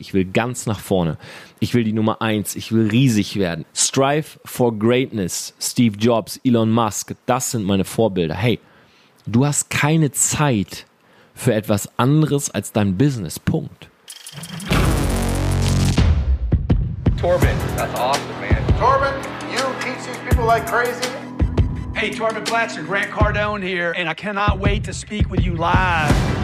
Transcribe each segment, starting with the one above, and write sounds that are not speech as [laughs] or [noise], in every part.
Ich will ganz nach vorne. Ich will die Nummer eins. Ich will riesig werden. Strive for Greatness. Steve Jobs, Elon Musk. Das sind meine Vorbilder. Hey, du hast keine Zeit für etwas anderes als dein Business. Punkt. Torben, that's awesome, man. Torben, you teach these people like crazy. Hey, Torben Blatcher, Grant Cardone here, and I cannot wait to speak with you live.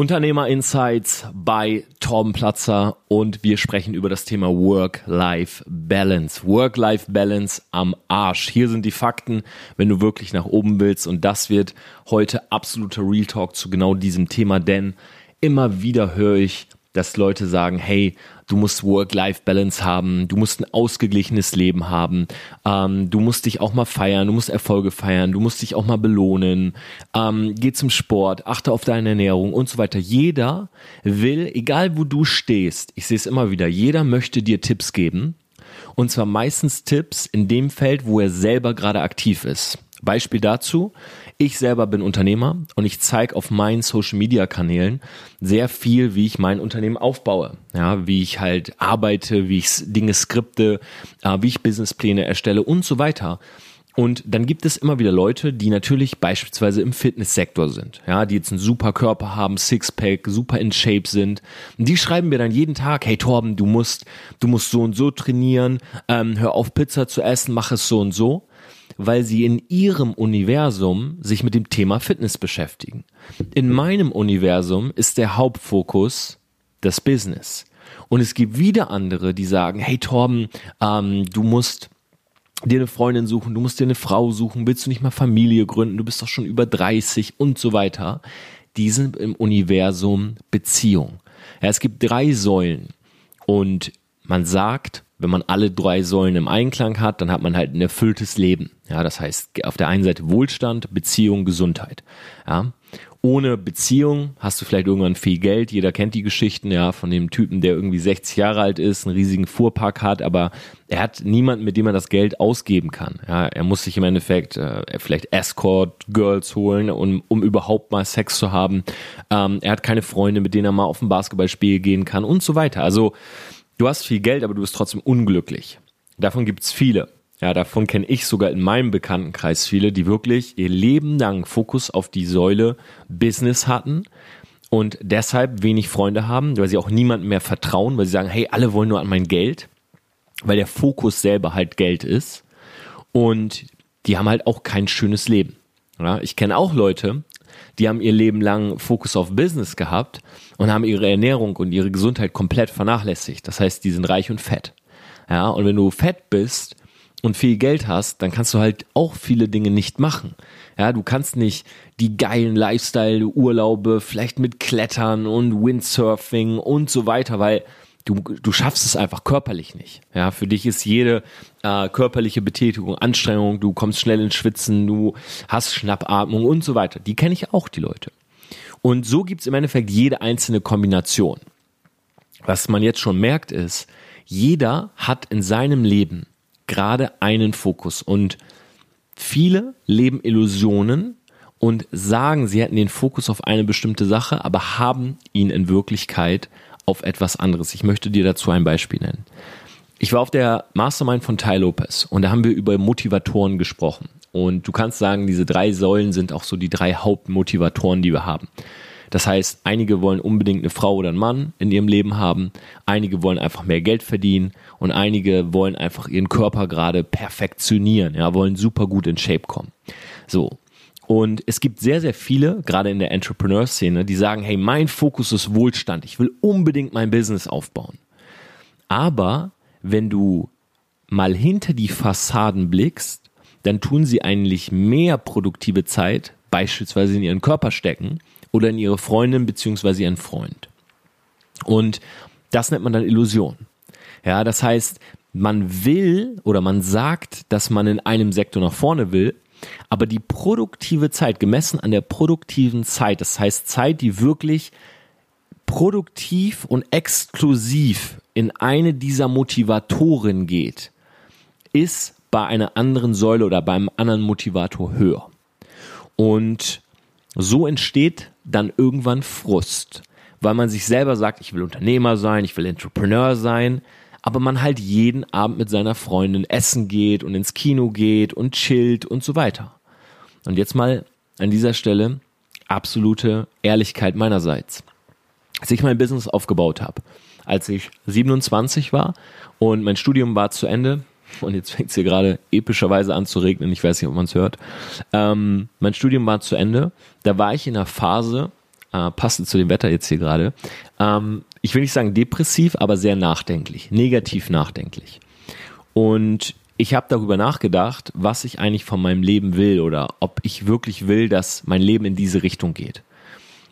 Unternehmer Insights bei Torben Platzer und wir sprechen über das Thema Work-Life-Balance. Work-Life-Balance am Arsch. Hier sind die Fakten, wenn du wirklich nach oben willst und das wird heute absoluter Real Talk zu genau diesem Thema, denn immer wieder höre ich dass Leute sagen, hey, du musst Work-Life-Balance haben, du musst ein ausgeglichenes Leben haben, ähm, du musst dich auch mal feiern, du musst Erfolge feiern, du musst dich auch mal belohnen, ähm, geh zum Sport, achte auf deine Ernährung und so weiter. Jeder will, egal wo du stehst, ich sehe es immer wieder, jeder möchte dir Tipps geben. Und zwar meistens Tipps in dem Feld, wo er selber gerade aktiv ist. Beispiel dazu, ich selber bin Unternehmer und ich zeige auf meinen Social Media Kanälen sehr viel, wie ich mein Unternehmen aufbaue. Ja, wie ich halt arbeite, wie ich Dinge skripte, äh, wie ich Businesspläne erstelle und so weiter. Und dann gibt es immer wieder Leute, die natürlich beispielsweise im Fitnesssektor sind, ja, die jetzt einen super Körper haben, Sixpack, super in Shape sind. Und die schreiben mir dann jeden Tag, hey Torben, du musst, du musst so und so trainieren, ähm, hör auf Pizza zu essen, mach es so und so weil sie in ihrem Universum sich mit dem Thema Fitness beschäftigen. In meinem Universum ist der Hauptfokus das Business. Und es gibt wieder andere, die sagen, hey Torben, ähm, du musst dir eine Freundin suchen, du musst dir eine Frau suchen, willst du nicht mal Familie gründen, du bist doch schon über 30 und so weiter. Die sind im Universum Beziehung. Ja, es gibt drei Säulen und man sagt, wenn man alle drei Säulen im Einklang hat, dann hat man halt ein erfülltes Leben. Ja, das heißt auf der einen Seite Wohlstand, Beziehung, Gesundheit. Ja, ohne Beziehung hast du vielleicht irgendwann viel Geld. Jeder kennt die Geschichten, ja, von dem Typen, der irgendwie 60 Jahre alt ist, einen riesigen Fuhrpark hat, aber er hat niemanden, mit dem er das Geld ausgeben kann. Ja, er muss sich im Endeffekt äh, vielleicht Escort Girls holen, um, um überhaupt mal Sex zu haben. Ähm, er hat keine Freunde, mit denen er mal auf ein Basketballspiel gehen kann und so weiter. Also du hast viel Geld, aber du bist trotzdem unglücklich. Davon gibt's viele. Ja, davon kenne ich sogar in meinem Bekanntenkreis viele, die wirklich ihr Leben lang Fokus auf die Säule Business hatten und deshalb wenig Freunde haben, weil sie auch niemandem mehr vertrauen, weil sie sagen, hey, alle wollen nur an mein Geld, weil der Fokus selber halt Geld ist und die haben halt auch kein schönes Leben. Ja, ich kenne auch Leute, die haben ihr Leben lang Fokus auf Business gehabt und haben ihre Ernährung und ihre Gesundheit komplett vernachlässigt. Das heißt, die sind reich und fett. Ja, und wenn du fett bist und viel Geld hast, dann kannst du halt auch viele Dinge nicht machen. Ja, du kannst nicht die geilen Lifestyle-Urlaube vielleicht mit Klettern und Windsurfing und so weiter, weil du, du schaffst es einfach körperlich nicht. Ja, für dich ist jede äh, körperliche Betätigung Anstrengung, du kommst schnell ins Schwitzen, du hast Schnappatmung und so weiter. Die kenne ich auch, die Leute. Und so gibt's im Endeffekt jede einzelne Kombination. Was man jetzt schon merkt ist, jeder hat in seinem Leben gerade einen Fokus und viele leben Illusionen und sagen, sie hätten den Fokus auf eine bestimmte Sache, aber haben ihn in Wirklichkeit auf etwas anderes. Ich möchte dir dazu ein Beispiel nennen. Ich war auf der Mastermind von Ty Lopez und da haben wir über Motivatoren gesprochen. Und du kannst sagen, diese drei Säulen sind auch so die drei Hauptmotivatoren, die wir haben. Das heißt, einige wollen unbedingt eine Frau oder einen Mann in ihrem Leben haben, einige wollen einfach mehr Geld verdienen und einige wollen einfach ihren Körper gerade perfektionieren, ja, wollen super gut in Shape kommen. So. Und es gibt sehr, sehr viele, gerade in der Entrepreneur-Szene, die sagen, hey, mein Fokus ist Wohlstand. Ich will unbedingt mein Business aufbauen. Aber wenn du mal hinter die Fassaden blickst, dann tun sie eigentlich mehr produktive Zeit beispielsweise in ihren Körper stecken oder in ihre Freundin beziehungsweise ihren Freund. Und das nennt man dann Illusion. Ja, das heißt, man will oder man sagt, dass man in einem Sektor nach vorne will, aber die produktive Zeit, gemessen an der produktiven Zeit, das heißt Zeit, die wirklich produktiv und exklusiv in eine dieser Motivatoren geht, ist bei einer anderen Säule oder beim anderen Motivator höher. Und So entsteht dann irgendwann Frust, weil man sich selber sagt, ich will Unternehmer sein, ich will Entrepreneur sein, aber man halt jeden Abend mit seiner Freundin essen geht und ins Kino geht und chillt und so weiter. Und jetzt mal an dieser Stelle absolute Ehrlichkeit meinerseits. Als ich mein Business aufgebaut habe, als ich 27 war und mein Studium war zu Ende, und jetzt fängt es hier gerade epischerweise an zu regnen, ich weiß nicht, ob man es hört. Ähm, mein Studium war zu Ende, da war ich in einer Phase, äh, passend zu dem Wetter jetzt hier gerade, ähm, ich will nicht sagen depressiv, aber sehr nachdenklich, negativ nachdenklich. Und ich habe darüber nachgedacht, was ich eigentlich von meinem Leben will oder ob ich wirklich will, dass mein Leben in diese Richtung geht.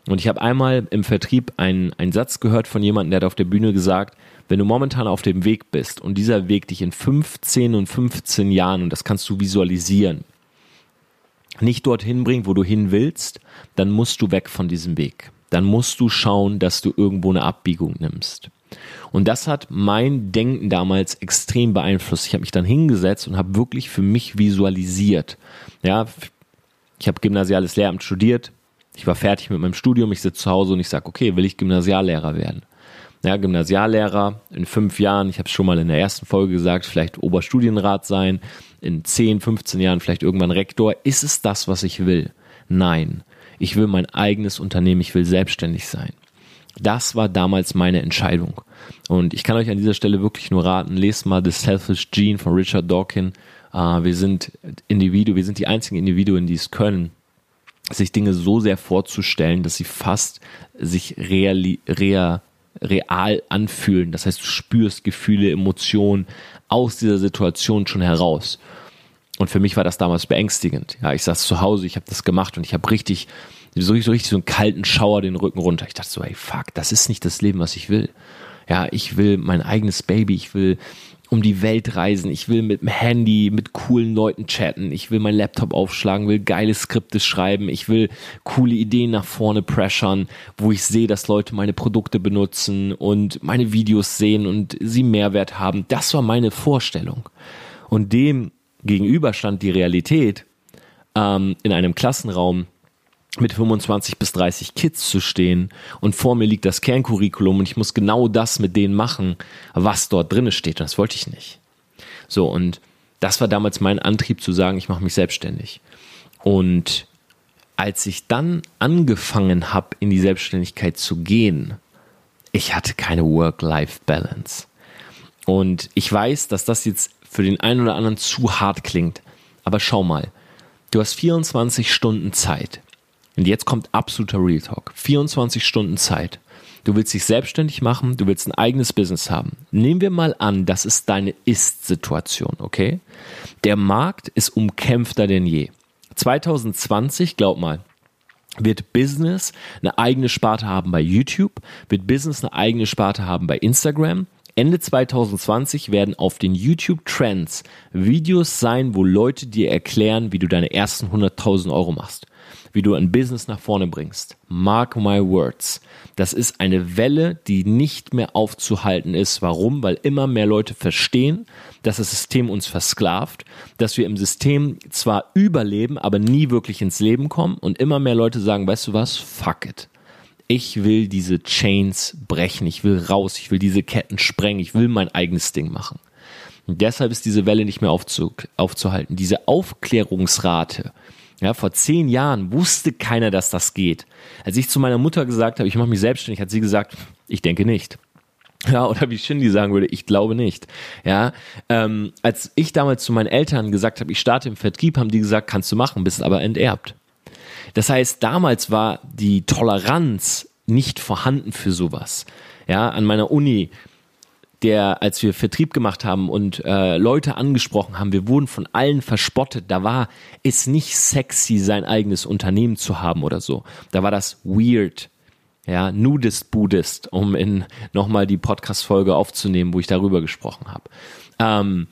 Und ich habe einmal im Vertrieb einen, einen Satz gehört von jemandem, der hat auf der Bühne gesagt, wenn du momentan auf dem Weg bist und dieser Weg dich in 15 und 15 Jahren, und das kannst du visualisieren, nicht dorthin bringt, wo du hin willst, dann musst du weg von diesem Weg. Dann musst du schauen, dass du irgendwo eine Abbiegung nimmst. Und das hat mein Denken damals extrem beeinflusst. Ich habe mich dann hingesetzt und habe wirklich für mich visualisiert. Ja, ich habe gymnasiales Lehramt studiert. Ich war fertig mit meinem Studium. Ich sitze zu Hause und ich sage, okay, will ich Gymnasiallehrer werden? Ja, Gymnasiallehrer in fünf Jahren, ich habe es schon mal in der ersten Folge gesagt, vielleicht Oberstudienrat sein, in 10, 15 Jahren vielleicht irgendwann Rektor. Ist es das, was ich will? Nein. Ich will mein eigenes Unternehmen, ich will selbstständig sein. Das war damals meine Entscheidung. Und ich kann euch an dieser Stelle wirklich nur raten, lest mal The Selfish Gene von Richard Dawkins. Uh, wir sind Individuen, wir sind die einzigen Individuen, die es können, sich Dinge so sehr vorzustellen, dass sie fast sich reali, rea, real anfühlen. Das heißt, du spürst Gefühle, Emotionen aus dieser Situation schon heraus. Und für mich war das damals beängstigend. Ja, ich saß zu Hause, ich habe das gemacht und ich habe richtig so, so richtig so einen kalten Schauer den Rücken runter. Ich dachte so, ey, fuck, das ist nicht das Leben, was ich will. Ja, ich will mein eigenes Baby, ich will um die Welt reisen, ich will mit dem Handy mit coolen Leuten chatten, ich will meinen Laptop aufschlagen, will geile Skripte schreiben, ich will coole Ideen nach vorne pressern, wo ich sehe, dass Leute meine Produkte benutzen und meine Videos sehen und sie Mehrwert haben. Das war meine Vorstellung. Und dem gegenüber stand die Realität ähm, in einem Klassenraum, mit 25 bis 30 Kids zu stehen und vor mir liegt das Kerncurriculum und ich muss genau das mit denen machen, was dort drinne steht. Und das wollte ich nicht. So, und das war damals mein Antrieb zu sagen, ich mache mich selbstständig. Und als ich dann angefangen habe, in die Selbstständigkeit zu gehen, ich hatte keine Work-Life-Balance. Und ich weiß, dass das jetzt für den einen oder anderen zu hart klingt. Aber schau mal, du hast 24 Stunden Zeit. Und jetzt kommt absoluter Real Talk. 24 Stunden Zeit. Du willst dich selbstständig machen, du willst ein eigenes Business haben. Nehmen wir mal an, das ist deine Ist-Situation, okay? Der Markt ist umkämpfter denn je. 2020, glaub mal, wird Business eine eigene Sparte haben bei YouTube, wird Business eine eigene Sparte haben bei Instagram. Ende 2020 werden auf den YouTube Trends Videos sein, wo Leute dir erklären, wie du deine ersten 100.000 Euro machst wie du ein Business nach vorne bringst. Mark my words. Das ist eine Welle, die nicht mehr aufzuhalten ist. Warum? Weil immer mehr Leute verstehen, dass das System uns versklavt, dass wir im System zwar überleben, aber nie wirklich ins Leben kommen und immer mehr Leute sagen, weißt du was? Fuck it. Ich will diese Chains brechen, ich will raus, ich will diese Ketten sprengen, ich will mein eigenes Ding machen. Und deshalb ist diese Welle nicht mehr aufzu aufzuhalten. Diese Aufklärungsrate, ja, vor zehn Jahren wusste keiner, dass das geht. Als ich zu meiner Mutter gesagt habe, ich mache mich selbstständig, hat sie gesagt, ich denke nicht. Ja, oder wie Shindy sagen würde, ich glaube nicht. Ja, ähm, als ich damals zu meinen Eltern gesagt habe, ich starte im Vertrieb, haben die gesagt, kannst du machen, bist aber enterbt. Das heißt, damals war die Toleranz nicht vorhanden für sowas. Ja, an meiner Uni der, als wir Vertrieb gemacht haben und äh, Leute angesprochen haben, wir wurden von allen verspottet. Da war es nicht sexy, sein eigenes Unternehmen zu haben oder so. Da war das weird. Ja, Nudist Buddhist, um in nochmal die Podcast-Folge aufzunehmen, wo ich darüber gesprochen habe. Ähm,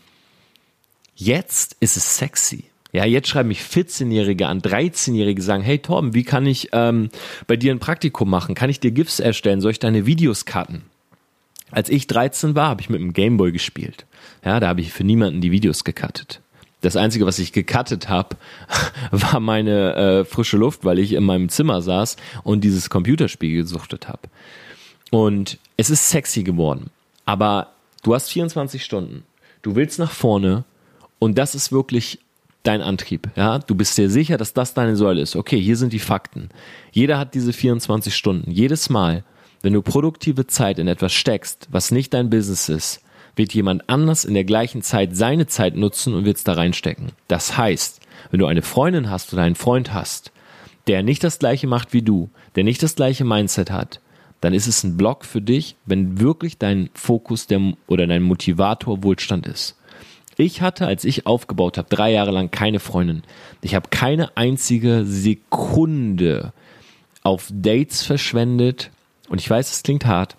jetzt ist es sexy. Ja, jetzt schreiben mich 14-Jährige an, 13-Jährige sagen, hey Torben, wie kann ich ähm, bei dir ein Praktikum machen? Kann ich dir GIFs erstellen? Soll ich deine Videos cutten? Als ich 13 war, habe ich mit dem Gameboy gespielt. Ja, da habe ich für niemanden die Videos gecuttet. Das Einzige, was ich gecuttet habe, [laughs] war meine äh, frische Luft, weil ich in meinem Zimmer saß und dieses Computerspiel gesuchtet habe. Und es ist sexy geworden. Aber du hast 24 Stunden. Du willst nach vorne und das ist wirklich dein Antrieb. Ja, du bist dir sicher, dass das deine Säule ist. Okay, hier sind die Fakten. Jeder hat diese 24 Stunden. Jedes Mal, wenn du produktive Zeit in etwas steckst, was nicht dein Business ist, wird jemand anders in der gleichen Zeit seine Zeit nutzen und wird es da reinstecken. Das heißt, wenn du eine Freundin hast oder einen Freund hast, der nicht das gleiche macht wie du, der nicht das gleiche Mindset hat, dann ist es ein Block für dich, wenn wirklich dein Fokus der, oder dein Motivator Wohlstand ist. Ich hatte, als ich aufgebaut habe, drei Jahre lang keine Freundin. Ich habe keine einzige Sekunde auf Dates verschwendet. Und ich weiß, es klingt hart,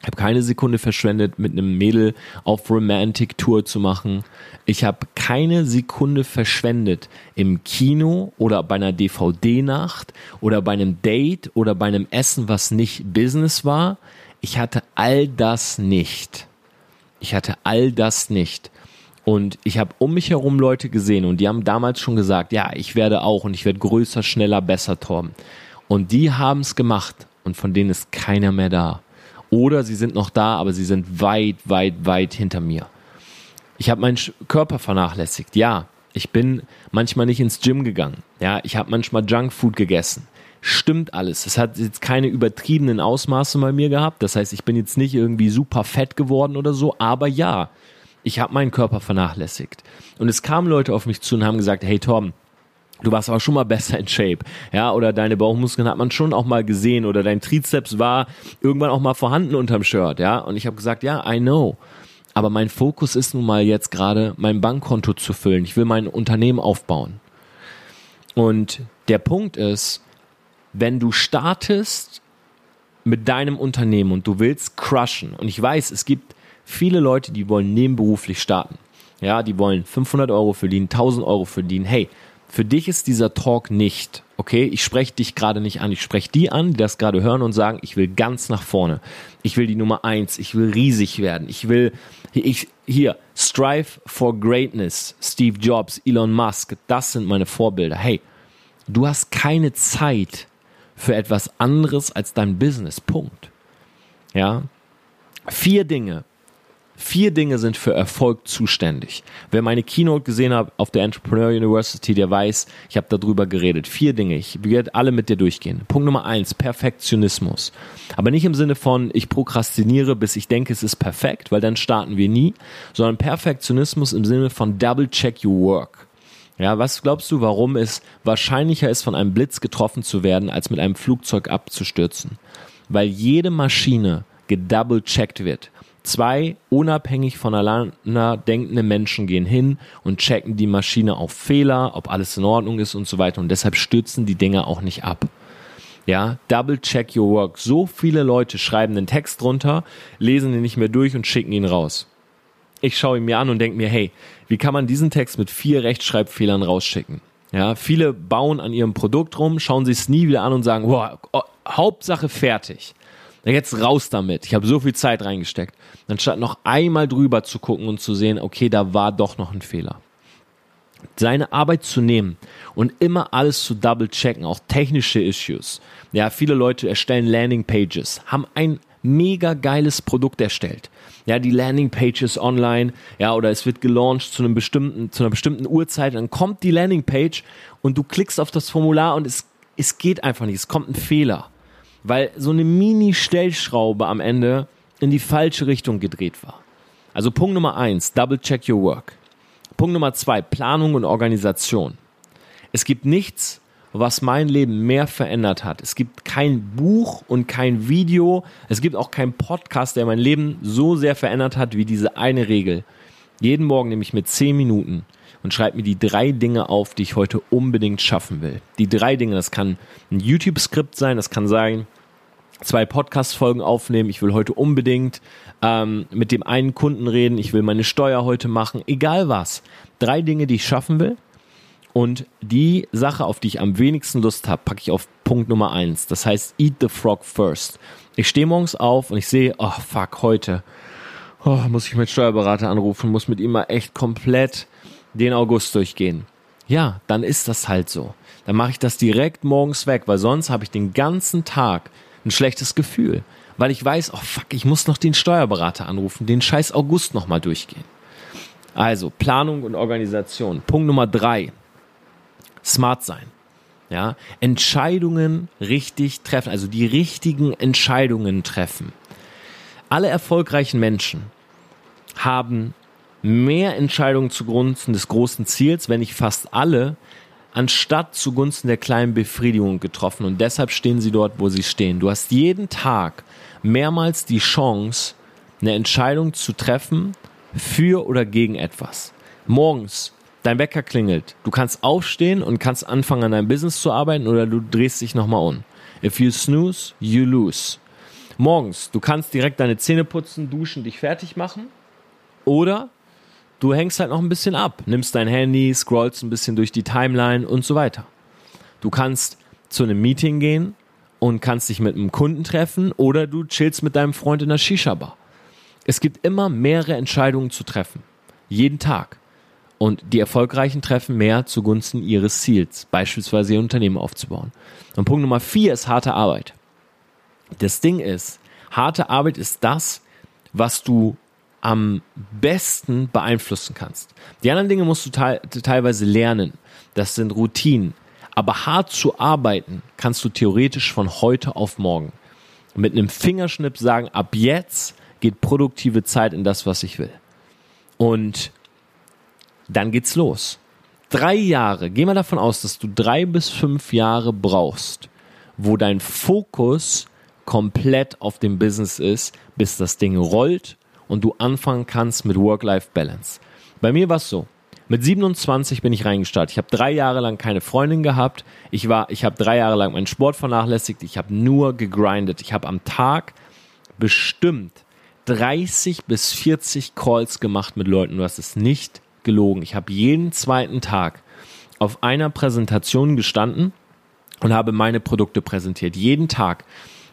ich habe keine Sekunde verschwendet, mit einem Mädel auf Romantic Tour zu machen. Ich habe keine Sekunde verschwendet im Kino oder bei einer DVD-Nacht oder bei einem Date oder bei einem Essen, was nicht Business war. Ich hatte all das nicht. Ich hatte all das nicht. Und ich habe um mich herum Leute gesehen und die haben damals schon gesagt, ja, ich werde auch und ich werde größer, schneller, besser, Torben. Und die haben es gemacht und von denen ist keiner mehr da. Oder sie sind noch da, aber sie sind weit, weit, weit hinter mir. Ich habe meinen Körper vernachlässigt. Ja, ich bin manchmal nicht ins Gym gegangen. Ja, ich habe manchmal Junkfood gegessen. Stimmt alles. Es hat jetzt keine übertriebenen Ausmaße bei mir gehabt. Das heißt, ich bin jetzt nicht irgendwie super fett geworden oder so. Aber ja, ich habe meinen Körper vernachlässigt. Und es kamen Leute auf mich zu und haben gesagt, hey Tom, du warst aber schon mal besser in Shape, ja, oder deine Bauchmuskeln hat man schon auch mal gesehen oder dein Trizeps war irgendwann auch mal vorhanden unterm Shirt, ja, und ich habe gesagt, ja, I know. Aber mein Fokus ist nun mal jetzt gerade, mein Bankkonto zu füllen. Ich will mein Unternehmen aufbauen. Und der Punkt ist, wenn du startest mit deinem Unternehmen und du willst crushen, und ich weiß, es gibt viele Leute, die wollen nebenberuflich starten. Ja, die wollen 500 Euro verdienen, 1000 Euro verdienen. Hey, für dich ist dieser Talk nicht, okay? Ich spreche dich gerade nicht an. Ich spreche die an, die das gerade hören und sagen, ich will ganz nach vorne. Ich will die Nummer eins. Ich will riesig werden. Ich will, ich, hier, strive for greatness. Steve Jobs, Elon Musk, das sind meine Vorbilder. Hey, du hast keine Zeit für etwas anderes als dein Business. Punkt. Ja? Vier Dinge, Vier Dinge sind für Erfolg zuständig. Wer meine Keynote gesehen hat auf der Entrepreneur University, der weiß, ich habe darüber geredet. Vier Dinge. Ich werde alle mit dir durchgehen. Punkt Nummer eins, Perfektionismus. Aber nicht im Sinne von, ich prokrastiniere, bis ich denke, es ist perfekt, weil dann starten wir nie, sondern Perfektionismus im Sinne von double check your work. Ja, was glaubst du, warum es wahrscheinlicher ist, von einem Blitz getroffen zu werden, als mit einem Flugzeug abzustürzen? Weil jede Maschine gedouble checkt wird. Zwei unabhängig voneinander denkende Menschen gehen hin und checken die Maschine auf Fehler, ob alles in Ordnung ist und so weiter. Und deshalb stürzen die Dinge auch nicht ab. Ja, double check your work. So viele Leute schreiben den Text drunter, lesen ihn nicht mehr durch und schicken ihn raus. Ich schaue ihn mir an und denke mir, hey, wie kann man diesen Text mit vier Rechtschreibfehlern rausschicken? Ja, viele bauen an ihrem Produkt rum, schauen sich es nie wieder an und sagen, wow, oh, Hauptsache fertig. Jetzt raus damit. Ich habe so viel Zeit reingesteckt. Anstatt noch einmal drüber zu gucken und zu sehen, okay, da war doch noch ein Fehler. Seine Arbeit zu nehmen und immer alles zu double checken, auch technische Issues. Ja, viele Leute erstellen Landing Pages, haben ein mega geiles Produkt erstellt. Ja, die Landing Page ist online, ja, oder es wird gelauncht zu einem bestimmten, zu einer bestimmten Uhrzeit, dann kommt die Landing Page und du klickst auf das Formular und es, es geht einfach nicht, es kommt ein Fehler weil so eine Mini-Stellschraube am Ende in die falsche Richtung gedreht war. Also Punkt Nummer eins, double check your work. Punkt Nummer zwei, Planung und Organisation. Es gibt nichts, was mein Leben mehr verändert hat. Es gibt kein Buch und kein Video. Es gibt auch keinen Podcast, der mein Leben so sehr verändert hat wie diese eine Regel. Jeden Morgen nehme ich mir zehn Minuten und schreibe mir die drei Dinge auf, die ich heute unbedingt schaffen will. Die drei Dinge, das kann ein YouTube-Skript sein, das kann sein, zwei Podcast-Folgen aufnehmen, ich will heute unbedingt ähm, mit dem einen Kunden reden, ich will meine Steuer heute machen, egal was. Drei Dinge, die ich schaffen will. Und die Sache, auf die ich am wenigsten Lust habe, packe ich auf Punkt Nummer eins. Das heißt, eat the frog first. Ich stehe morgens auf und ich sehe, oh fuck, heute oh, muss ich meinen Steuerberater anrufen, muss mit ihm mal echt komplett den August durchgehen. Ja, dann ist das halt so. Dann mache ich das direkt morgens weg, weil sonst habe ich den ganzen Tag ein schlechtes Gefühl, weil ich weiß, oh fuck, ich muss noch den Steuerberater anrufen, den scheiß August nochmal durchgehen. Also Planung und Organisation. Punkt Nummer drei. Smart sein. Ja, Entscheidungen richtig treffen, also die richtigen Entscheidungen treffen. Alle erfolgreichen Menschen haben mehr Entscheidungen zugunsten des großen Ziels, wenn nicht fast alle, anstatt zugunsten der kleinen Befriedigung getroffen. Und deshalb stehen sie dort, wo sie stehen. Du hast jeden Tag mehrmals die Chance, eine Entscheidung zu treffen für oder gegen etwas. Morgens, dein Wecker klingelt. Du kannst aufstehen und kannst anfangen, an deinem Business zu arbeiten oder du drehst dich nochmal um. If you snooze, you lose. Morgens, du kannst direkt deine Zähne putzen, duschen, dich fertig machen. Oder du hängst halt noch ein bisschen ab, nimmst dein Handy, scrollst ein bisschen durch die Timeline und so weiter. Du kannst zu einem Meeting gehen und kannst dich mit einem Kunden treffen oder du chillst mit deinem Freund in der Shisha-Bar. Es gibt immer mehrere Entscheidungen zu treffen. Jeden Tag. Und die Erfolgreichen treffen mehr zugunsten ihres Ziels, beispielsweise ihr Unternehmen aufzubauen. Und Punkt Nummer vier ist harte Arbeit. Das Ding ist, harte Arbeit ist das, was du am besten beeinflussen kannst. Die anderen Dinge musst du te teilweise lernen. Das sind Routinen. Aber hart zu arbeiten kannst du theoretisch von heute auf morgen. Mit einem Fingerschnipp sagen, ab jetzt geht produktive Zeit in das, was ich will. Und dann geht's los. Drei Jahre, geh mal davon aus, dass du drei bis fünf Jahre brauchst, wo dein Fokus komplett auf dem Business ist, bis das Ding rollt und du anfangen kannst mit Work-Life-Balance. Bei mir war es so. Mit 27 bin ich reingestartet. Ich habe drei Jahre lang keine Freundin gehabt. Ich ich habe drei Jahre lang meinen Sport vernachlässigt. Ich habe nur gegrindet. Ich habe am Tag bestimmt 30 bis 40 Calls gemacht mit Leuten. Du hast es nicht gelogen. Ich habe jeden zweiten Tag auf einer Präsentation gestanden und habe meine Produkte präsentiert. Jeden Tag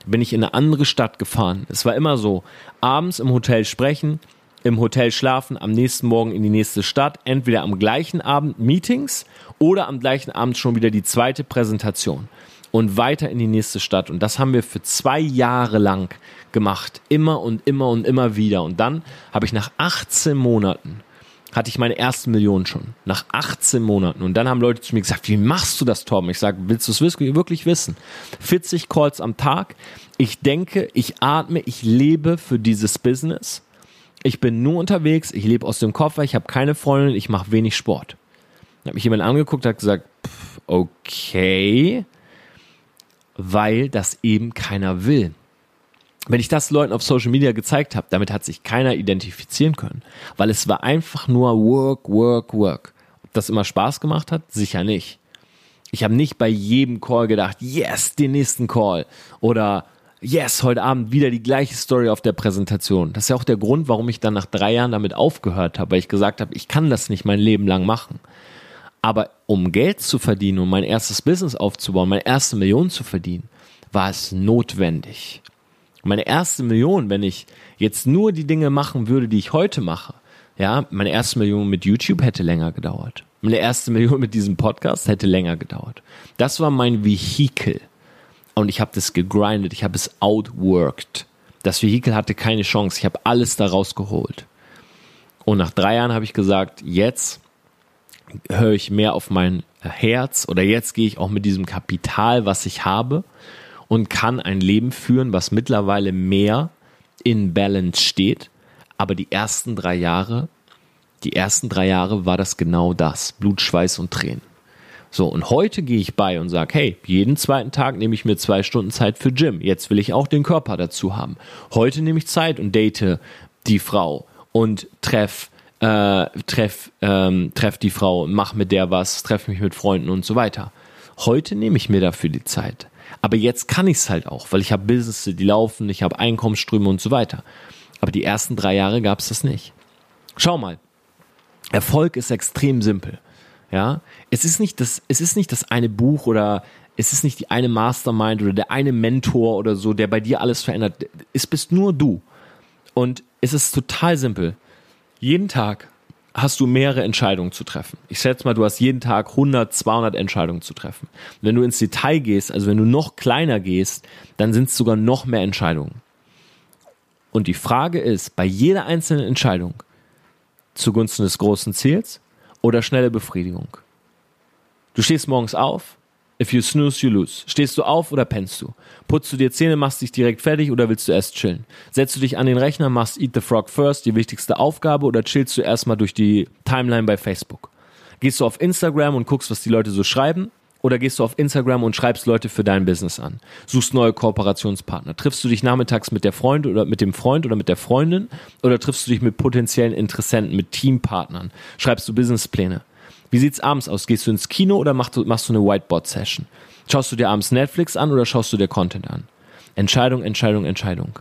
bin ich in eine andere Stadt gefahren. Es war immer so, abends im Hotel sprechen, im Hotel schlafen, am nächsten Morgen in die nächste Stadt, entweder am gleichen Abend Meetings oder am gleichen Abend schon wieder die zweite Präsentation und weiter in die nächste Stadt. Und das haben wir für zwei Jahre lang gemacht. Immer und immer und immer wieder. Und dann habe ich nach 18 Monaten hatte ich meine ersten Millionen schon. Nach 18 Monaten. Und dann haben Leute zu mir gesagt, wie machst du das, Torben? Ich sage, willst du es wirklich wissen? 40 Calls am Tag. Ich denke, ich atme, ich lebe für dieses Business. Ich bin nur unterwegs, ich lebe aus dem Koffer, ich habe keine Freundin, ich mache wenig Sport. Dann hat mich jemand angeguckt, hat gesagt, pff, okay, weil das eben keiner will wenn ich das Leuten auf Social Media gezeigt habe, damit hat sich keiner identifizieren können, weil es war einfach nur Work, Work, Work. Ob das immer Spaß gemacht hat? Sicher nicht. Ich habe nicht bei jedem Call gedacht, yes, den nächsten Call oder yes, heute Abend wieder die gleiche Story auf der Präsentation. Das ist ja auch der Grund, warum ich dann nach drei Jahren damit aufgehört habe, weil ich gesagt habe, ich kann das nicht mein Leben lang machen. Aber um Geld zu verdienen, um mein erstes Business aufzubauen, meine erste Million zu verdienen, war es notwendig. Meine erste Million, wenn ich jetzt nur die Dinge machen würde, die ich heute mache, ja, meine erste Million mit YouTube hätte länger gedauert. Meine erste Million mit diesem Podcast hätte länger gedauert. Das war mein Vehikel. Und ich habe das gegrindet, ich habe es outworked. Das Vehikel hatte keine Chance, ich habe alles daraus geholt. Und nach drei Jahren habe ich gesagt, jetzt höre ich mehr auf mein Herz oder jetzt gehe ich auch mit diesem Kapital, was ich habe, und kann ein Leben führen, was mittlerweile mehr in Balance steht. Aber die ersten drei Jahre, die ersten drei Jahre war das genau das. Blut, Schweiß und Tränen. So, und heute gehe ich bei und sage, hey, jeden zweiten Tag nehme ich mir zwei Stunden Zeit für Gym. Jetzt will ich auch den Körper dazu haben. Heute nehme ich Zeit und date die Frau und treff, äh, treff, ähm, treff die Frau, mach mit der was, treff mich mit Freunden und so weiter. Heute nehme ich mir dafür die Zeit. Aber jetzt kann ich es halt auch, weil ich habe Business, die laufen, ich habe Einkommensströme und so weiter. Aber die ersten drei Jahre gab es das nicht. Schau mal, Erfolg ist extrem simpel. Ja, es ist nicht das, es ist nicht das eine Buch oder es ist nicht die eine Mastermind oder der eine Mentor oder so, der bei dir alles verändert. Es bist nur du. Und es ist total simpel. Jeden Tag hast du mehrere Entscheidungen zu treffen. Ich schätze mal, du hast jeden Tag 100, 200 Entscheidungen zu treffen. Wenn du ins Detail gehst, also wenn du noch kleiner gehst, dann sind es sogar noch mehr Entscheidungen. Und die Frage ist, bei jeder einzelnen Entscheidung, zugunsten des großen Ziels oder schnelle Befriedigung? Du stehst morgens auf, if you snooze, you lose. Stehst du auf oder pennst du? Putzt du dir Zähne, machst dich direkt fertig oder willst du erst chillen? Setzt du dich an den Rechner, machst Eat the Frog First, die wichtigste Aufgabe, oder chillst du erstmal durch die Timeline bei Facebook? Gehst du auf Instagram und guckst, was die Leute so schreiben? Oder gehst du auf Instagram und schreibst Leute für dein Business an? Suchst neue Kooperationspartner? Triffst du dich nachmittags mit der Freund oder mit dem Freund oder mit der Freundin? Oder triffst du dich mit potenziellen Interessenten, mit Teampartnern? Schreibst du Businesspläne? Wie sieht's abends aus? Gehst du ins Kino oder machst du, machst du eine Whiteboard-Session? Schaust du dir abends Netflix an oder schaust du dir Content an? Entscheidung, Entscheidung, Entscheidung.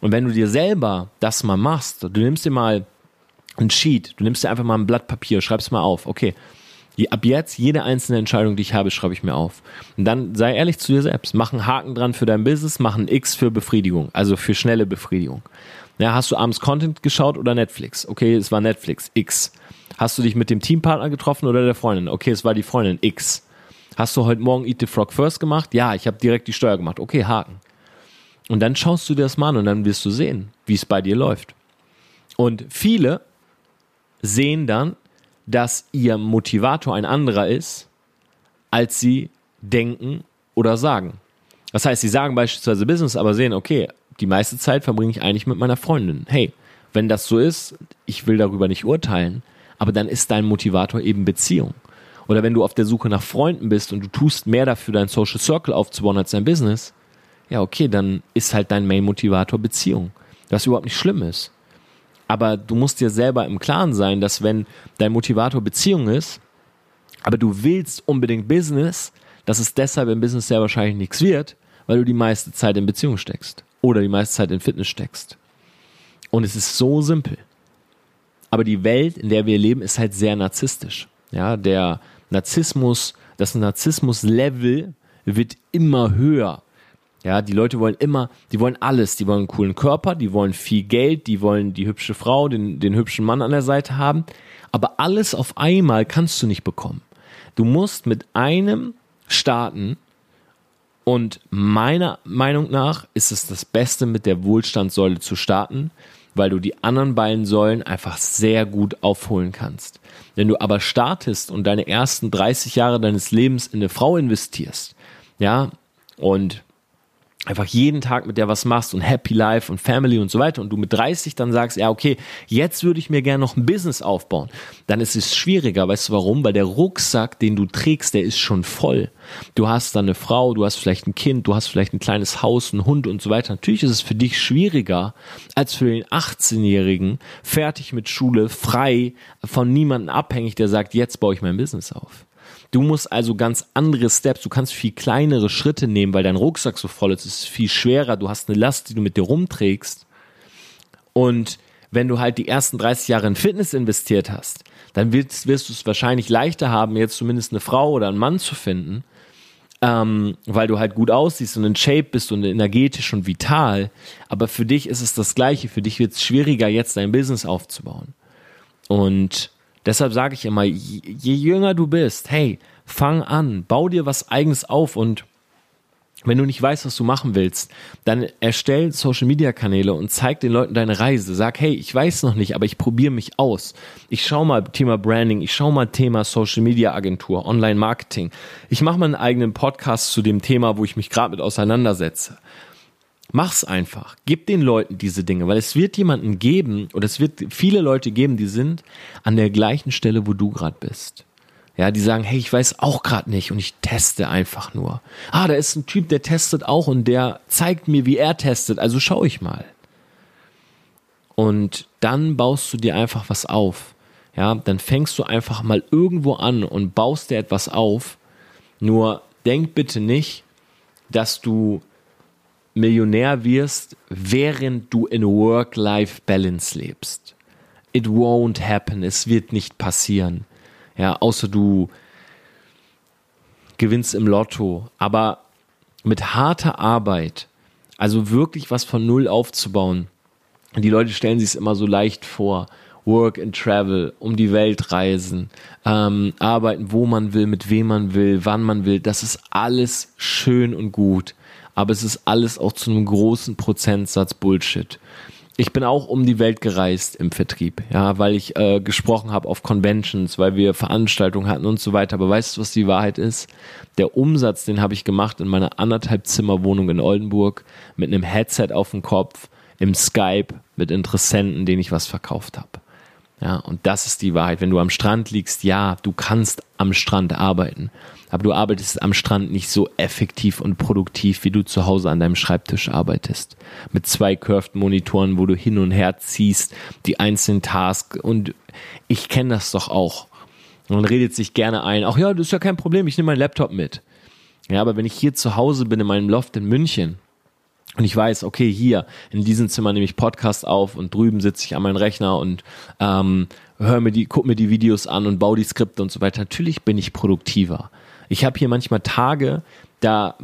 Und wenn du dir selber das mal machst, du nimmst dir mal ein Sheet, du nimmst dir einfach mal ein Blatt Papier, schreibst mal auf, okay, ab jetzt jede einzelne Entscheidung, die ich habe, schreibe ich mir auf. Und dann sei ehrlich zu dir selbst. Mach einen Haken dran für dein Business, mach ein X für Befriedigung, also für schnelle Befriedigung. Ja, hast du abends Content geschaut oder Netflix? Okay, es war Netflix, X. Hast du dich mit dem Teampartner getroffen oder der Freundin? Okay, es war die Freundin, X. Hast du heute Morgen Eat the Frog First gemacht? Ja, ich habe direkt die Steuer gemacht. Okay, Haken. Und dann schaust du dir das mal an und dann wirst du sehen, wie es bei dir läuft. Und viele sehen dann, dass ihr Motivator ein anderer ist, als sie denken oder sagen. Das heißt, sie sagen beispielsweise Business, aber sehen, okay, die meiste Zeit verbringe ich eigentlich mit meiner Freundin. Hey, wenn das so ist, ich will darüber nicht urteilen, aber dann ist dein Motivator eben Beziehung. Oder wenn du auf der Suche nach Freunden bist und du tust mehr dafür, dein Social Circle aufzubauen als dein Business, ja, okay, dann ist halt dein Main-Motivator Beziehung. Was überhaupt nicht schlimm ist. Aber du musst dir selber im Klaren sein, dass wenn dein Motivator Beziehung ist, aber du willst unbedingt Business, dass es deshalb im Business sehr wahrscheinlich nichts wird, weil du die meiste Zeit in Beziehung steckst oder die meiste Zeit in Fitness steckst. Und es ist so simpel. Aber die Welt, in der wir leben, ist halt sehr narzisstisch. Ja, der Narzissmus, das Narzissmus-Level wird immer höher. Ja, die Leute wollen immer, die wollen alles. Die wollen einen coolen Körper, die wollen viel Geld, die wollen die hübsche Frau, den, den hübschen Mann an der Seite haben. Aber alles auf einmal kannst du nicht bekommen. Du musst mit einem starten. Und meiner Meinung nach ist es das Beste, mit der Wohlstandssäule zu starten, weil du die anderen beiden Säulen einfach sehr gut aufholen kannst. Wenn du aber startest und deine ersten 30 Jahre deines Lebens in eine Frau investierst, ja, und einfach jeden Tag mit der was machst und Happy Life und Family und so weiter und du mit 30 dann sagst, ja, okay, jetzt würde ich mir gerne noch ein Business aufbauen, dann ist es schwieriger. Weißt du warum? Weil der Rucksack, den du trägst, der ist schon voll. Du hast dann eine Frau, du hast vielleicht ein Kind, du hast vielleicht ein kleines Haus, einen Hund und so weiter. Natürlich ist es für dich schwieriger als für den 18-Jährigen, fertig mit Schule, frei, von niemandem abhängig, der sagt, jetzt baue ich mein Business auf. Du musst also ganz andere Steps, du kannst viel kleinere Schritte nehmen, weil dein Rucksack so voll ist. Es ist viel schwerer, du hast eine Last, die du mit dir rumträgst. Und wenn du halt die ersten 30 Jahre in Fitness investiert hast, dann wirst, wirst du es wahrscheinlich leichter haben, jetzt zumindest eine Frau oder einen Mann zu finden, ähm, weil du halt gut aussiehst und in Shape bist und energetisch und vital. Aber für dich ist es das Gleiche. Für dich wird es schwieriger, jetzt dein Business aufzubauen. Und Deshalb sage ich immer, je, jünger du bist, hey, fang an, bau dir was eigenes auf und wenn du nicht weißt, was du machen willst, dann erstell Social Media Kanäle und zeig den Leuten deine Reise. Sag, hey, ich weiß noch nicht, aber ich probiere mich aus. Ich schau mal Thema Branding, ich schau mal Thema Social Media Agentur, Online Marketing. Ich mache mal einen eigenen Podcast zu dem Thema, wo ich mich gerade mit auseinandersetze. Mach's einfach. Gib den Leuten diese Dinge, weil es wird jemanden geben oder es wird viele Leute geben, die sind an der gleichen Stelle, wo du gerade bist. Ja, die sagen, hey, ich weiß auch gerade nicht und ich teste einfach nur. Ah, da ist ein Typ, der testet auch und der zeigt mir, wie er testet, also schau ich mal. Und dann baust du dir einfach was auf. Ja, dann fängst du einfach mal irgendwo an und baust dir etwas auf. Nur denk bitte nicht, dass du Millionär wirst, während du in Work-Life-Balance lebst. It won't happen. Es wird nicht passieren. Ja, außer du gewinnst im Lotto. Aber mit harter Arbeit, also wirklich was von Null aufzubauen. Die Leute stellen sich es immer so leicht vor. Work and Travel, um die Welt reisen, ähm, arbeiten, wo man will, mit wem man will, wann man will. Das ist alles schön und gut. Aber es ist alles auch zu einem großen Prozentsatz Bullshit. Ich bin auch um die Welt gereist im Vertrieb, ja, weil ich äh, gesprochen habe auf Conventions, weil wir Veranstaltungen hatten und so weiter. Aber weißt du, was die Wahrheit ist? Der Umsatz, den habe ich gemacht in meiner anderthalb Zimmer Wohnung in Oldenburg mit einem Headset auf dem Kopf, im Skype mit Interessenten, denen ich was verkauft habe. Ja, und das ist die Wahrheit. Wenn du am Strand liegst, ja, du kannst am Strand arbeiten aber du arbeitest am Strand nicht so effektiv und produktiv, wie du zu Hause an deinem Schreibtisch arbeitest. Mit zwei curved Monitoren, wo du hin und her ziehst, die einzelnen Tasks und ich kenne das doch auch. Man redet sich gerne ein, ach ja, das ist ja kein Problem, ich nehme meinen Laptop mit. Ja, aber wenn ich hier zu Hause bin in meinem Loft in München und ich weiß, okay, hier in diesem Zimmer nehme ich Podcast auf und drüben sitze ich an meinem Rechner und ähm, höre mir die, guck mir die Videos an und baue die Skripte und so weiter. Natürlich bin ich produktiver. Ich habe hier manchmal Tage, da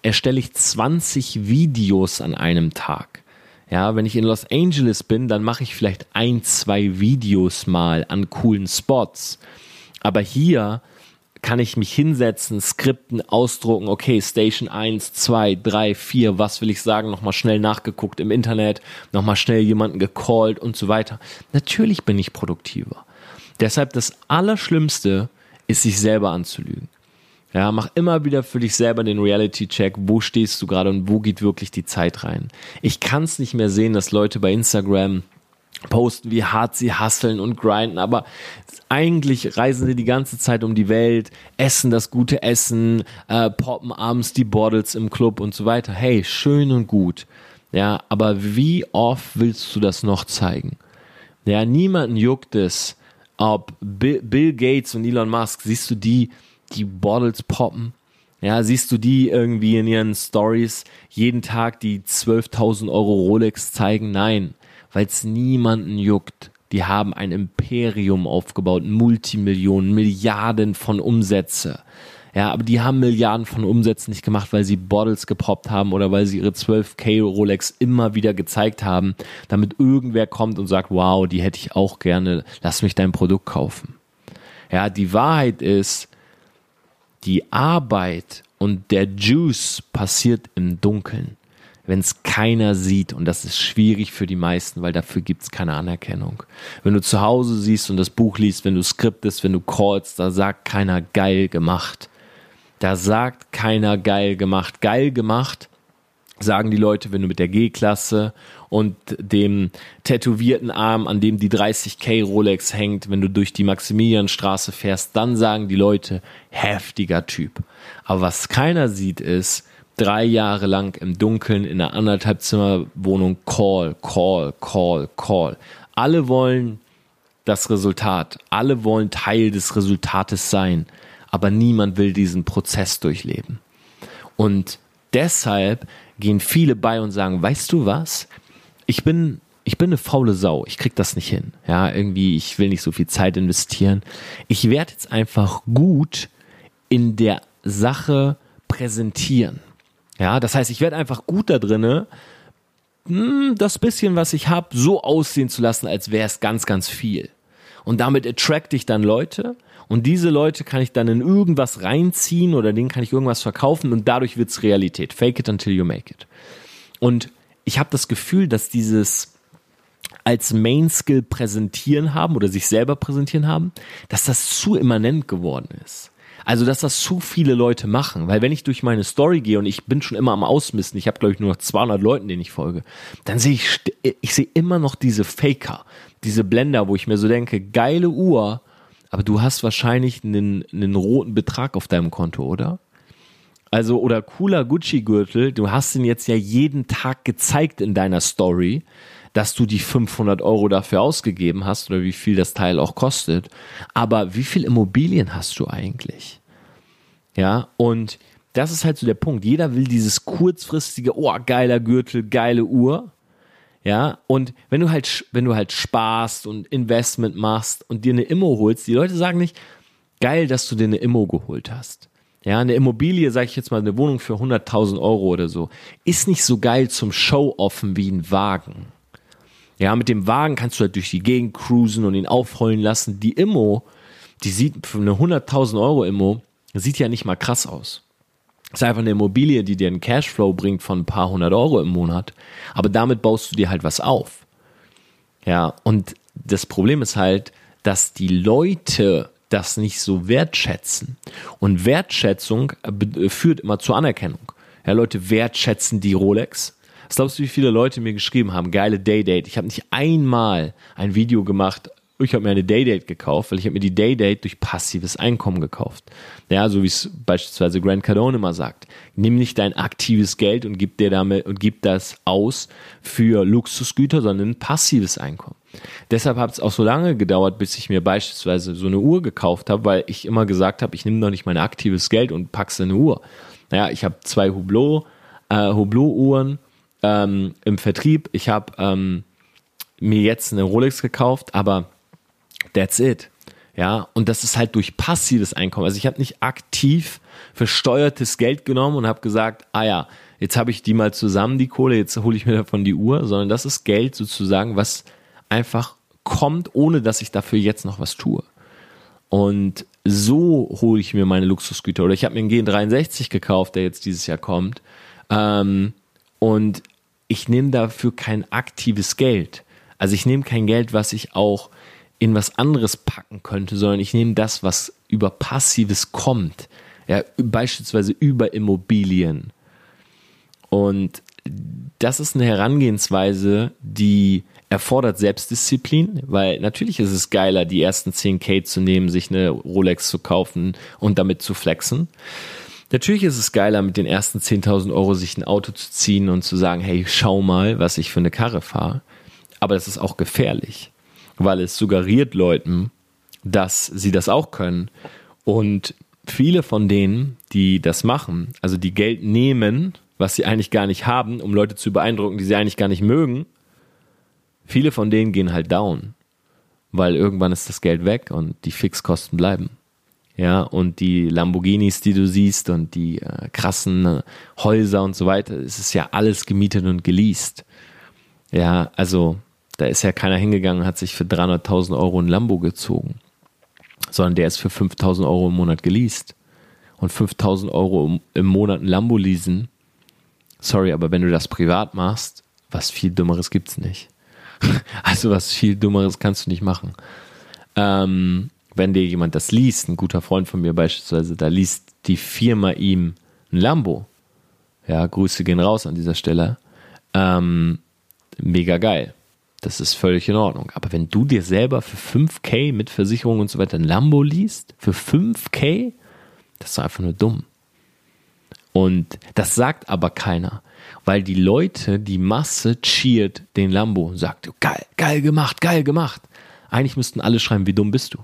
erstelle ich 20 Videos an einem Tag. Ja, wenn ich in Los Angeles bin, dann mache ich vielleicht ein, zwei Videos mal an coolen Spots. Aber hier kann ich mich hinsetzen, skripten, ausdrucken, okay, Station 1, 2, 3, 4, was will ich sagen, nochmal schnell nachgeguckt im Internet, nochmal schnell jemanden gecallt und so weiter. Natürlich bin ich produktiver. Deshalb das Allerschlimmste ist, sich selber anzulügen. Ja, mach immer wieder für dich selber den Reality-Check, wo stehst du gerade und wo geht wirklich die Zeit rein. Ich kann es nicht mehr sehen, dass Leute bei Instagram posten, wie hart sie hasseln und grinden, aber eigentlich reisen sie die ganze Zeit um die Welt, essen das gute Essen, äh, poppen abends die Bottles im Club und so weiter. Hey, schön und gut. Ja, aber wie oft willst du das noch zeigen? Ja, niemanden juckt es, ob Bill, Bill Gates und Elon Musk, siehst du die, die Bottles poppen. Ja, siehst du die irgendwie in ihren Stories jeden Tag die 12.000 Euro Rolex zeigen? Nein, weil es niemanden juckt. Die haben ein Imperium aufgebaut, Multimillionen, Milliarden von Umsätze. Ja, aber die haben Milliarden von Umsätzen nicht gemacht, weil sie Bottles gepoppt haben oder weil sie ihre 12K Rolex immer wieder gezeigt haben, damit irgendwer kommt und sagt, wow, die hätte ich auch gerne, lass mich dein Produkt kaufen. Ja, die Wahrheit ist, die Arbeit und der Juice passiert im Dunkeln, wenn es keiner sieht. Und das ist schwierig für die meisten, weil dafür gibt es keine Anerkennung. Wenn du zu Hause siehst und das Buch liest, wenn du skriptest, wenn du callst, da sagt keiner geil gemacht. Da sagt keiner geil gemacht. Geil gemacht sagen die Leute, wenn du mit der G-Klasse und dem tätowierten Arm, an dem die 30k Rolex hängt, wenn du durch die Maximilianstraße fährst, dann sagen die Leute, heftiger Typ. Aber was keiner sieht ist, drei Jahre lang im Dunkeln in einer anderthalb Zimmer Wohnung Call, Call, Call, Call. Alle wollen das Resultat. Alle wollen Teil des Resultates sein. Aber niemand will diesen Prozess durchleben. Und deshalb gehen viele bei und sagen, weißt du was? Ich bin, ich bin eine faule Sau. Ich krieg das nicht hin. Ja, irgendwie, ich will nicht so viel Zeit investieren. Ich werde jetzt einfach gut in der Sache präsentieren. Ja, das heißt, ich werde einfach gut da drinne, hm, das bisschen, was ich habe, so aussehen zu lassen, als wäre es ganz, ganz viel. Und damit attract ich dann Leute und diese Leute kann ich dann in irgendwas reinziehen oder denen kann ich irgendwas verkaufen und dadurch wird's Realität. Fake it until you make it. Und ich habe das Gefühl, dass dieses als Main Skill präsentieren haben oder sich selber präsentieren haben, dass das zu immanent geworden ist. Also, dass das zu viele Leute machen. Weil wenn ich durch meine Story gehe und ich bin schon immer am Ausmisten, ich habe glaube ich nur noch 200 Leuten, denen ich folge, dann sehe ich, ich sehe immer noch diese Faker, diese Blender, wo ich mir so denke, geile Uhr, aber du hast wahrscheinlich einen, einen roten Betrag auf deinem Konto, oder? Also, oder cooler Gucci-Gürtel, du hast ihn jetzt ja jeden Tag gezeigt in deiner Story, dass du die 500 Euro dafür ausgegeben hast oder wie viel das Teil auch kostet. Aber wie viel Immobilien hast du eigentlich? Ja, und das ist halt so der Punkt. Jeder will dieses kurzfristige, oh, geiler Gürtel, geile Uhr. Ja, und wenn du halt, wenn du halt sparst und Investment machst und dir eine Immo holst, die Leute sagen nicht, geil, dass du dir eine Immo geholt hast. Ja, eine Immobilie, sage ich jetzt mal, eine Wohnung für 100.000 Euro oder so, ist nicht so geil zum Show-Offen wie ein Wagen. Ja, mit dem Wagen kannst du halt durch die Gegend cruisen und ihn aufheulen lassen. Die Immo, die sieht für eine 100.000 Euro Immo, sieht ja nicht mal krass aus. Ist einfach eine Immobilie, die dir einen Cashflow bringt von ein paar hundert Euro im Monat. Aber damit baust du dir halt was auf. Ja, und das Problem ist halt, dass die Leute das nicht so wertschätzen. Und Wertschätzung führt immer zur Anerkennung. Ja, Leute wertschätzen die Rolex. Was glaubst du, wie viele Leute mir geschrieben haben? Geile Daydate. Ich habe nicht einmal ein Video gemacht ich habe mir eine Daydate gekauft, weil ich habe mir die Daydate durch passives Einkommen gekauft. Ja, so wie es beispielsweise Grant Cardone immer sagt. Nimm nicht dein aktives Geld und gib dir damit und gib das aus für Luxusgüter, sondern ein passives Einkommen. Deshalb hat es auch so lange gedauert, bis ich mir beispielsweise so eine Uhr gekauft habe, weil ich immer gesagt habe, ich nehme doch nicht mein aktives Geld und pack's in eine Uhr. Naja, ich habe zwei Hublot, äh, Hublot-Uhren ähm, im Vertrieb. Ich habe ähm, mir jetzt eine Rolex gekauft, aber That's it. Ja, und das ist halt durch passives Einkommen. Also ich habe nicht aktiv versteuertes Geld genommen und habe gesagt, ah ja, jetzt habe ich die mal zusammen, die Kohle, jetzt hole ich mir davon die Uhr, sondern das ist Geld sozusagen, was einfach kommt, ohne dass ich dafür jetzt noch was tue. Und so hole ich mir meine Luxusgüter. Oder ich habe mir einen G63 gekauft, der jetzt dieses Jahr kommt. Ähm, und ich nehme dafür kein aktives Geld. Also ich nehme kein Geld, was ich auch in was anderes packen könnte, sondern ich nehme das, was über Passives kommt. Ja, beispielsweise über Immobilien. Und das ist eine Herangehensweise, die erfordert Selbstdisziplin, weil natürlich ist es geiler, die ersten 10k zu nehmen, sich eine Rolex zu kaufen und damit zu flexen. Natürlich ist es geiler, mit den ersten 10.000 Euro sich ein Auto zu ziehen und zu sagen, hey, schau mal, was ich für eine Karre fahre. Aber das ist auch gefährlich weil es suggeriert Leuten, dass sie das auch können. Und viele von denen, die das machen, also die Geld nehmen, was sie eigentlich gar nicht haben, um Leute zu beeindrucken, die sie eigentlich gar nicht mögen, viele von denen gehen halt down, weil irgendwann ist das Geld weg und die Fixkosten bleiben. Ja, und die Lamborghinis, die du siehst und die äh, krassen äh, Häuser und so weiter, es ist ja alles gemietet und geleast. Ja, also da ist ja keiner hingegangen hat sich für 300.000 Euro ein Lambo gezogen, sondern der ist für 5.000 Euro im Monat geleast. Und 5.000 Euro im Monat ein Lambo leasen, sorry, aber wenn du das privat machst, was viel Dummeres gibt's nicht. [laughs] Also was viel Dummeres kannst du nicht machen. Ähm, wenn dir jemand das liest, ein guter Freund von mir beispielsweise, da liest die Firma ihm ein Lambo. Ja, Grüße gehen raus an dieser Stelle. Ähm, mega geil. Das ist völlig in Ordnung. Aber wenn du dir selber für 5K mit Versicherung und so weiter ein Lambo liest, für 5K, das ist einfach nur dumm. Und das sagt aber keiner, weil die Leute, die Masse cheert den Lambo und sagt, geil, geil gemacht, geil gemacht. Eigentlich müssten alle schreiben, wie dumm bist du.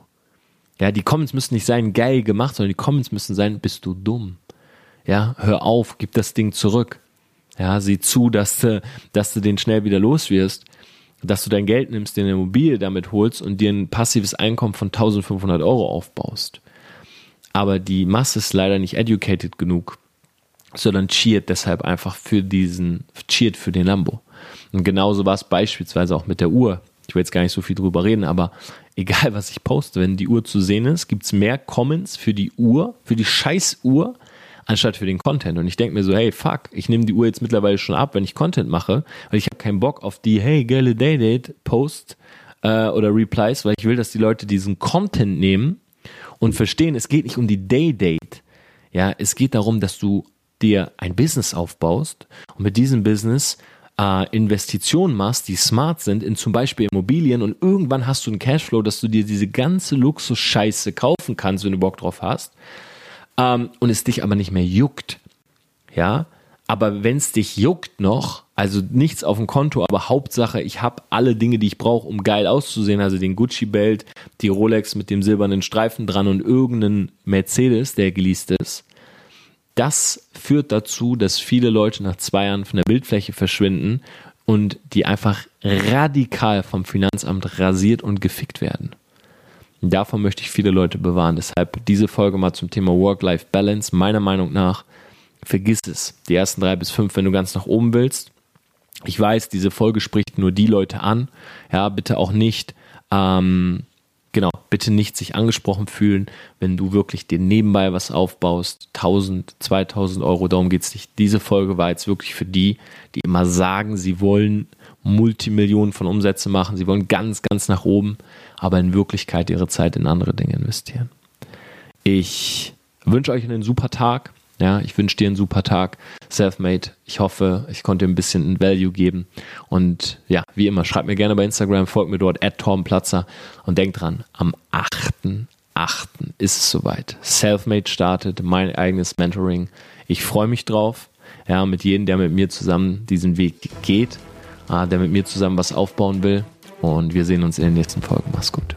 Ja, die Comments müssen nicht sein, geil gemacht, sondern die Comments müssen sein, bist du dumm. Ja, hör auf, gib das Ding zurück. Ja, sieh zu, dass du, dass du den schnell wieder los wirst dass du dein Geld nimmst, dir eine Immobilie damit holst und dir ein passives Einkommen von 1500 Euro aufbaust. Aber die Masse ist leider nicht educated genug, sondern cheert deshalb einfach für diesen, cheert für den Lambo. Und genauso war es beispielsweise auch mit der Uhr. Ich will jetzt gar nicht so viel drüber reden, aber [laughs] egal was ich poste, wenn die Uhr zu sehen ist, gibt es mehr Comments für die Uhr, für die Scheißuhr, anstatt für den Content. Und ich denke mir so, hey, fuck, ich nehme die Uhr jetzt mittlerweile schon ab, wenn ich Content mache, weil ich habe keinen Bock auf die, hey, geile Daydate Post äh, oder Replies, weil ich will, dass die Leute diesen Content nehmen und verstehen, es geht nicht um die Daydate. Ja, es geht darum, dass du dir ein Business aufbaust und mit diesem Business äh, Investitionen machst, die smart sind, in zum Beispiel Immobilien und irgendwann hast du einen Cashflow, dass du dir diese ganze Luxus-Scheiße kaufen kannst, wenn du Bock drauf hast ähm, und es dich aber nicht mehr juckt. Ja, aber wenn es dich juckt noch, also nichts auf dem Konto, aber Hauptsache, ich habe alle Dinge, die ich brauche, um geil auszusehen, also den Gucci-Belt, die Rolex mit dem silbernen Streifen dran und irgendeinen Mercedes, der geleast ist. Das führt dazu, dass viele Leute nach zwei Jahren von der Bildfläche verschwinden und die einfach radikal vom Finanzamt rasiert und gefickt werden. Davon möchte ich viele Leute bewahren. Deshalb diese Folge mal zum Thema Work-Life-Balance. Meiner Meinung nach, vergiss es. Die ersten drei bis fünf, wenn du ganz nach oben willst. Ich weiß, diese Folge spricht nur die Leute an. Ja, bitte auch nicht, ähm, genau, bitte nicht sich angesprochen fühlen, wenn du wirklich dir nebenbei was aufbaust. 1000, 2000 Euro, darum geht's nicht. Diese Folge war jetzt wirklich für die, die immer sagen, sie wollen Multimillionen von Umsätze machen, sie wollen ganz, ganz nach oben, aber in Wirklichkeit ihre Zeit in andere Dinge investieren. Ich wünsche euch einen super Tag. Ja, ich wünsche dir einen super Tag. Selfmade. Ich hoffe, ich konnte dir ein bisschen Value geben. Und ja, wie immer, schreibt mir gerne bei Instagram, folgt mir dort, at Torbenplatzer. Und denkt dran, am 8.8. ist es soweit. Selfmade startet, mein eigenes Mentoring. Ich freue mich drauf. Ja, mit jedem, der mit mir zusammen diesen Weg geht, der mit mir zusammen was aufbauen will. Und wir sehen uns in den nächsten Folgen. Mach's gut.